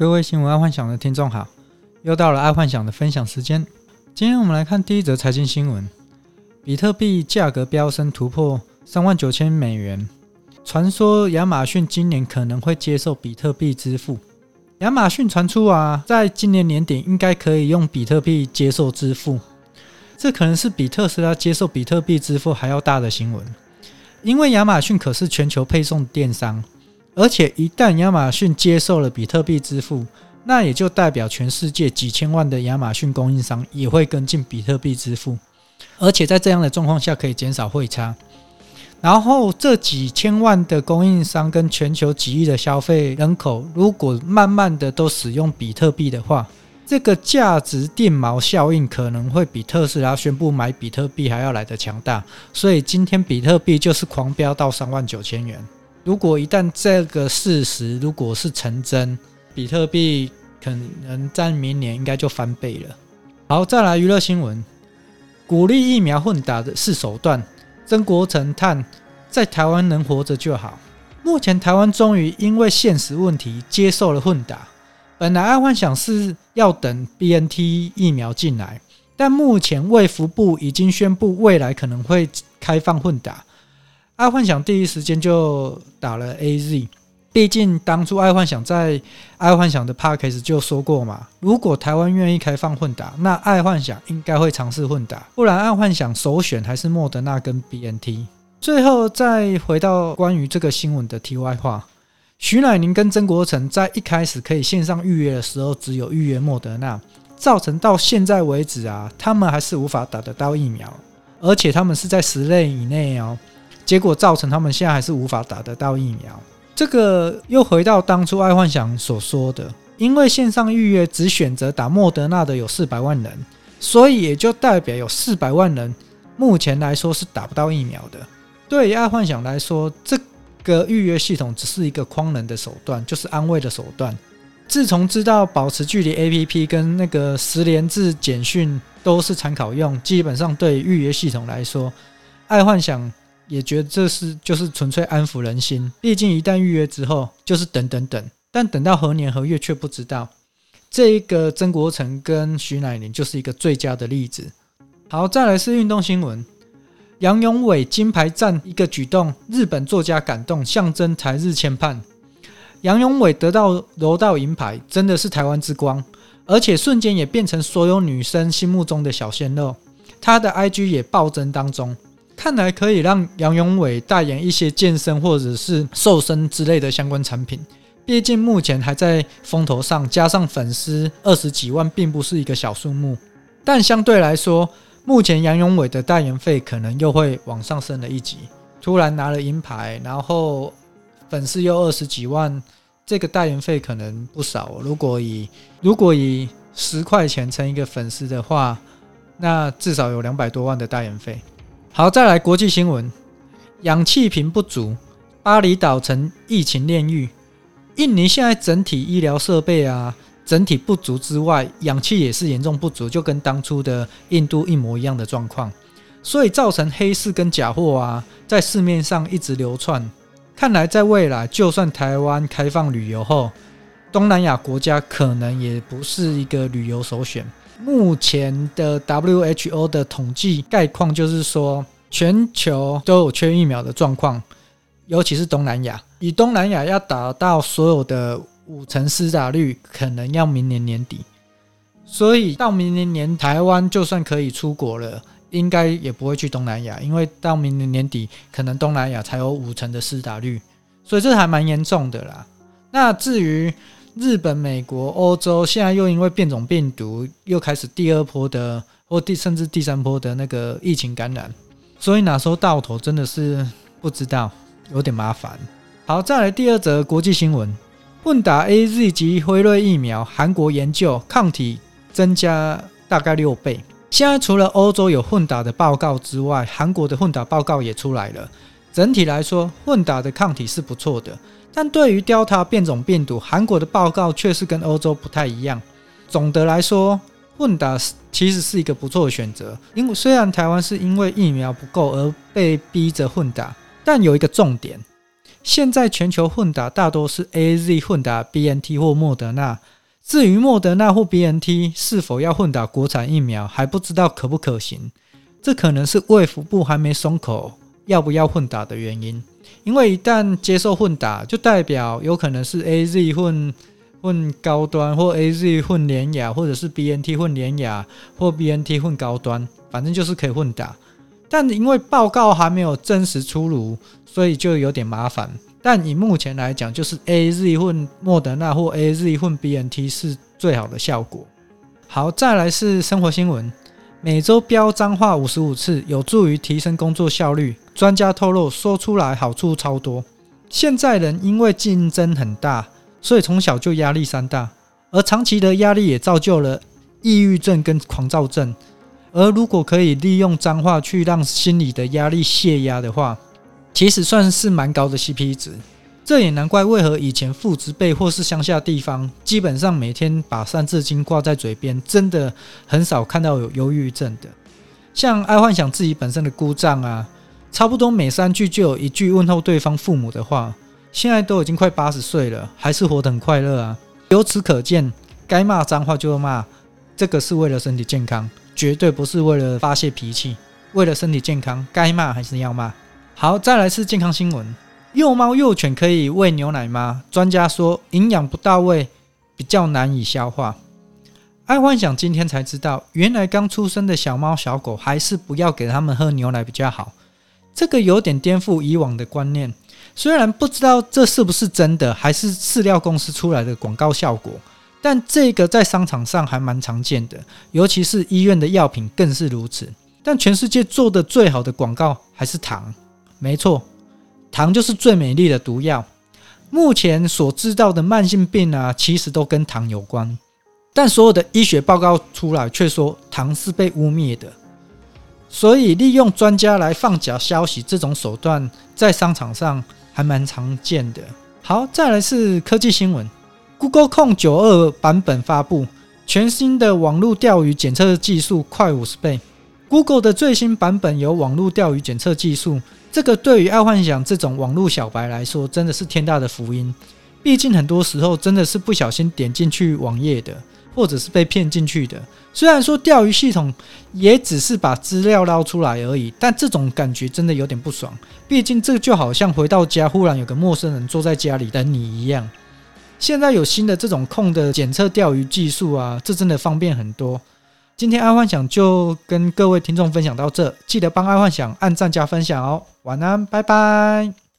各位新闻爱幻想的听众好，又到了爱幻想的分享时间。今天我们来看第一则财经新闻：比特币价格飙升突破三万九千美元，传说亚马逊今年可能会接受比特币支付。亚马逊传出啊，在今年年底应该可以用比特币接受支付，这可能是比特斯拉接受比特币支付还要大的新闻，因为亚马逊可是全球配送电商。而且一旦亚马逊接受了比特币支付，那也就代表全世界几千万的亚马逊供应商也会跟进比特币支付，而且在这样的状况下可以减少汇差。然后这几千万的供应商跟全球几亿的消费人口，如果慢慢的都使用比特币的话，这个价值电锚效应可能会比特斯拉宣布买比特币还要来得强大。所以今天比特币就是狂飙到三万九千元。如果一旦这个事实如果是成真，比特币可能在明年应该就翻倍了。好，再来娱乐新闻，鼓励疫苗混打的是手段。曾国城叹，在台湾能活着就好。目前台湾终于因为现实问题接受了混打。本来爱幻想是要等 BNT 疫苗进来，但目前卫福部已经宣布未来可能会开放混打。爱幻想第一时间就打了 AZ，毕竟当初爱幻想在爱幻想的 Podcast 就说过嘛，如果台湾愿意开放混打，那爱幻想应该会尝试混打，不然爱幻想首选还是莫德纳跟 BNT。最后再回到关于这个新闻的题外话，徐乃宁跟曾国城在一开始可以线上预约的时候，只有预约莫德纳，造成到现在为止啊，他们还是无法打得到疫苗，而且他们是在十类以内哦。结果造成他们现在还是无法打得到疫苗。这个又回到当初爱幻想所说的，因为线上预约只选择打莫德纳的有四百万人，所以也就代表有四百万人目前来说是打不到疫苗的。对于爱幻想来说，这个预约系统只是一个诓人的手段，就是安慰的手段。自从知道保持距离 APP 跟那个十连制简讯都是参考用，基本上对预约系统来说，爱幻想。也觉得这是就是纯粹安抚人心，毕竟一旦预约之后就是等等等，但等到何年何月却不知道。这一个曾国城跟徐乃麟就是一个最佳的例子。好，再来是运动新闻，杨勇伟金牌战一个举动，日本作家感动，象征台日签判。杨勇伟得到柔道银牌，真的是台湾之光，而且瞬间也变成所有女生心目中的小鲜肉，他的 IG 也暴增当中。看来可以让杨勇伟代言一些健身或者是瘦身之类的相关产品，毕竟目前还在风头上，加上粉丝二十几万，并不是一个小数目。但相对来说，目前杨勇伟的代言费可能又会往上升了一级。突然拿了银牌，然后粉丝又二十几万，这个代言费可能不少。如果以如果以十块钱乘一个粉丝的话，那至少有两百多万的代言费。好，再来国际新闻，氧气瓶不足，巴厘岛成疫情炼狱。印尼现在整体医疗设备啊，整体不足之外，氧气也是严重不足，就跟当初的印度一模一样的状况，所以造成黑市跟假货啊，在市面上一直流窜。看来在未来，就算台湾开放旅游后，东南亚国家可能也不是一个旅游首选。目前的 WHO 的统计概况就是说，全球都有缺疫苗的状况，尤其是东南亚。以东南亚要达到所有的五成施打率，可能要明年年底。所以到明年年，台湾就算可以出国了，应该也不会去东南亚，因为到明年年底，可能东南亚才有五成的施打率，所以这还蛮严重的啦。那至于，日本、美国、欧洲现在又因为变种病毒又开始第二波的或第甚至第三波的那个疫情感染，所以哪时候到头真的是不知道，有点麻烦。好，再来第二则国际新闻：混打 AZ 及辉瑞疫苗，韩国研究抗体增加大概六倍。现在除了欧洲有混打的报告之外，韩国的混打报告也出来了。整体来说，混打的抗体是不错的。但对于 Delta 变种病毒，韩国的报告却是跟欧洲不太一样。总的来说，混打其实是一个不错的选择。因为虽然台湾是因为疫苗不够而被逼着混打，但有一个重点：现在全球混打大多是 AZ 混打 BNT 或莫德纳。至于莫德纳或 BNT 是否要混打国产疫苗，还不知道可不可行。这可能是卫福部还没松口要不要混打的原因。因为一旦接受混打，就代表有可能是 AZ 混混高端，或 AZ 混联亚，或者是 BNT 混联亚，或 BNT 混高端，反正就是可以混打。但因为报告还没有真实出炉，所以就有点麻烦。但以目前来讲，就是 AZ 混莫德纳或 AZ 混 BNT 是最好的效果。好，再来是生活新闻，每周飙脏话五十五次，有助于提升工作效率。专家透露，说出来好处超多。现在人因为竞争很大，所以从小就压力山大，而长期的压力也造就了抑郁症跟狂躁症。而如果可以利用脏话去让心理的压力泄压的话，其实算是蛮高的 CP 值。这也难怪为何以前父执辈或是乡下地方，基本上每天把三字经挂在嘴边，真的很少看到有忧郁症的。像爱幻想自己本身的孤障啊，差不多每三句就有一句问候对方父母的话。现在都已经快八十岁了，还是活得很快乐啊。由此可见，该骂脏话就骂，这个是为了身体健康。绝对不是为了发泄脾气，为了身体健康，该骂还是要骂。好，再来是健康新闻：幼猫幼犬可以喂牛奶吗？专家说营养不到位，比较难以消化。爱幻想今天才知道，原来刚出生的小猫小狗还是不要给他们喝牛奶比较好。这个有点颠覆以往的观念。虽然不知道这是不是真的，还是饲料公司出来的广告效果。但这个在商场上还蛮常见的，尤其是医院的药品更是如此。但全世界做的最好的广告还是糖，没错，糖就是最美丽的毒药。目前所知道的慢性病啊，其实都跟糖有关，但所有的医学报告出来却说糖是被污蔑的。所以利用专家来放假消息这种手段，在商场上还蛮常见的。好，再来是科技新闻。Google 控九二版本发布，全新的网络钓鱼检测技术快五十倍。Google 的最新版本有网络钓鱼检测技术，这个对于爱幻想这种网络小白来说，真的是天大的福音。毕竟很多时候真的是不小心点进去网页的，或者是被骗进去的。虽然说钓鱼系统也只是把资料捞出来而已，但这种感觉真的有点不爽。毕竟这就好像回到家，忽然有个陌生人坐在家里等你一样。现在有新的这种控的检测钓鱼技术啊，这真的方便很多。今天爱幻想就跟各位听众分享到这，记得帮爱幻想按赞加分享哦。晚安，拜拜。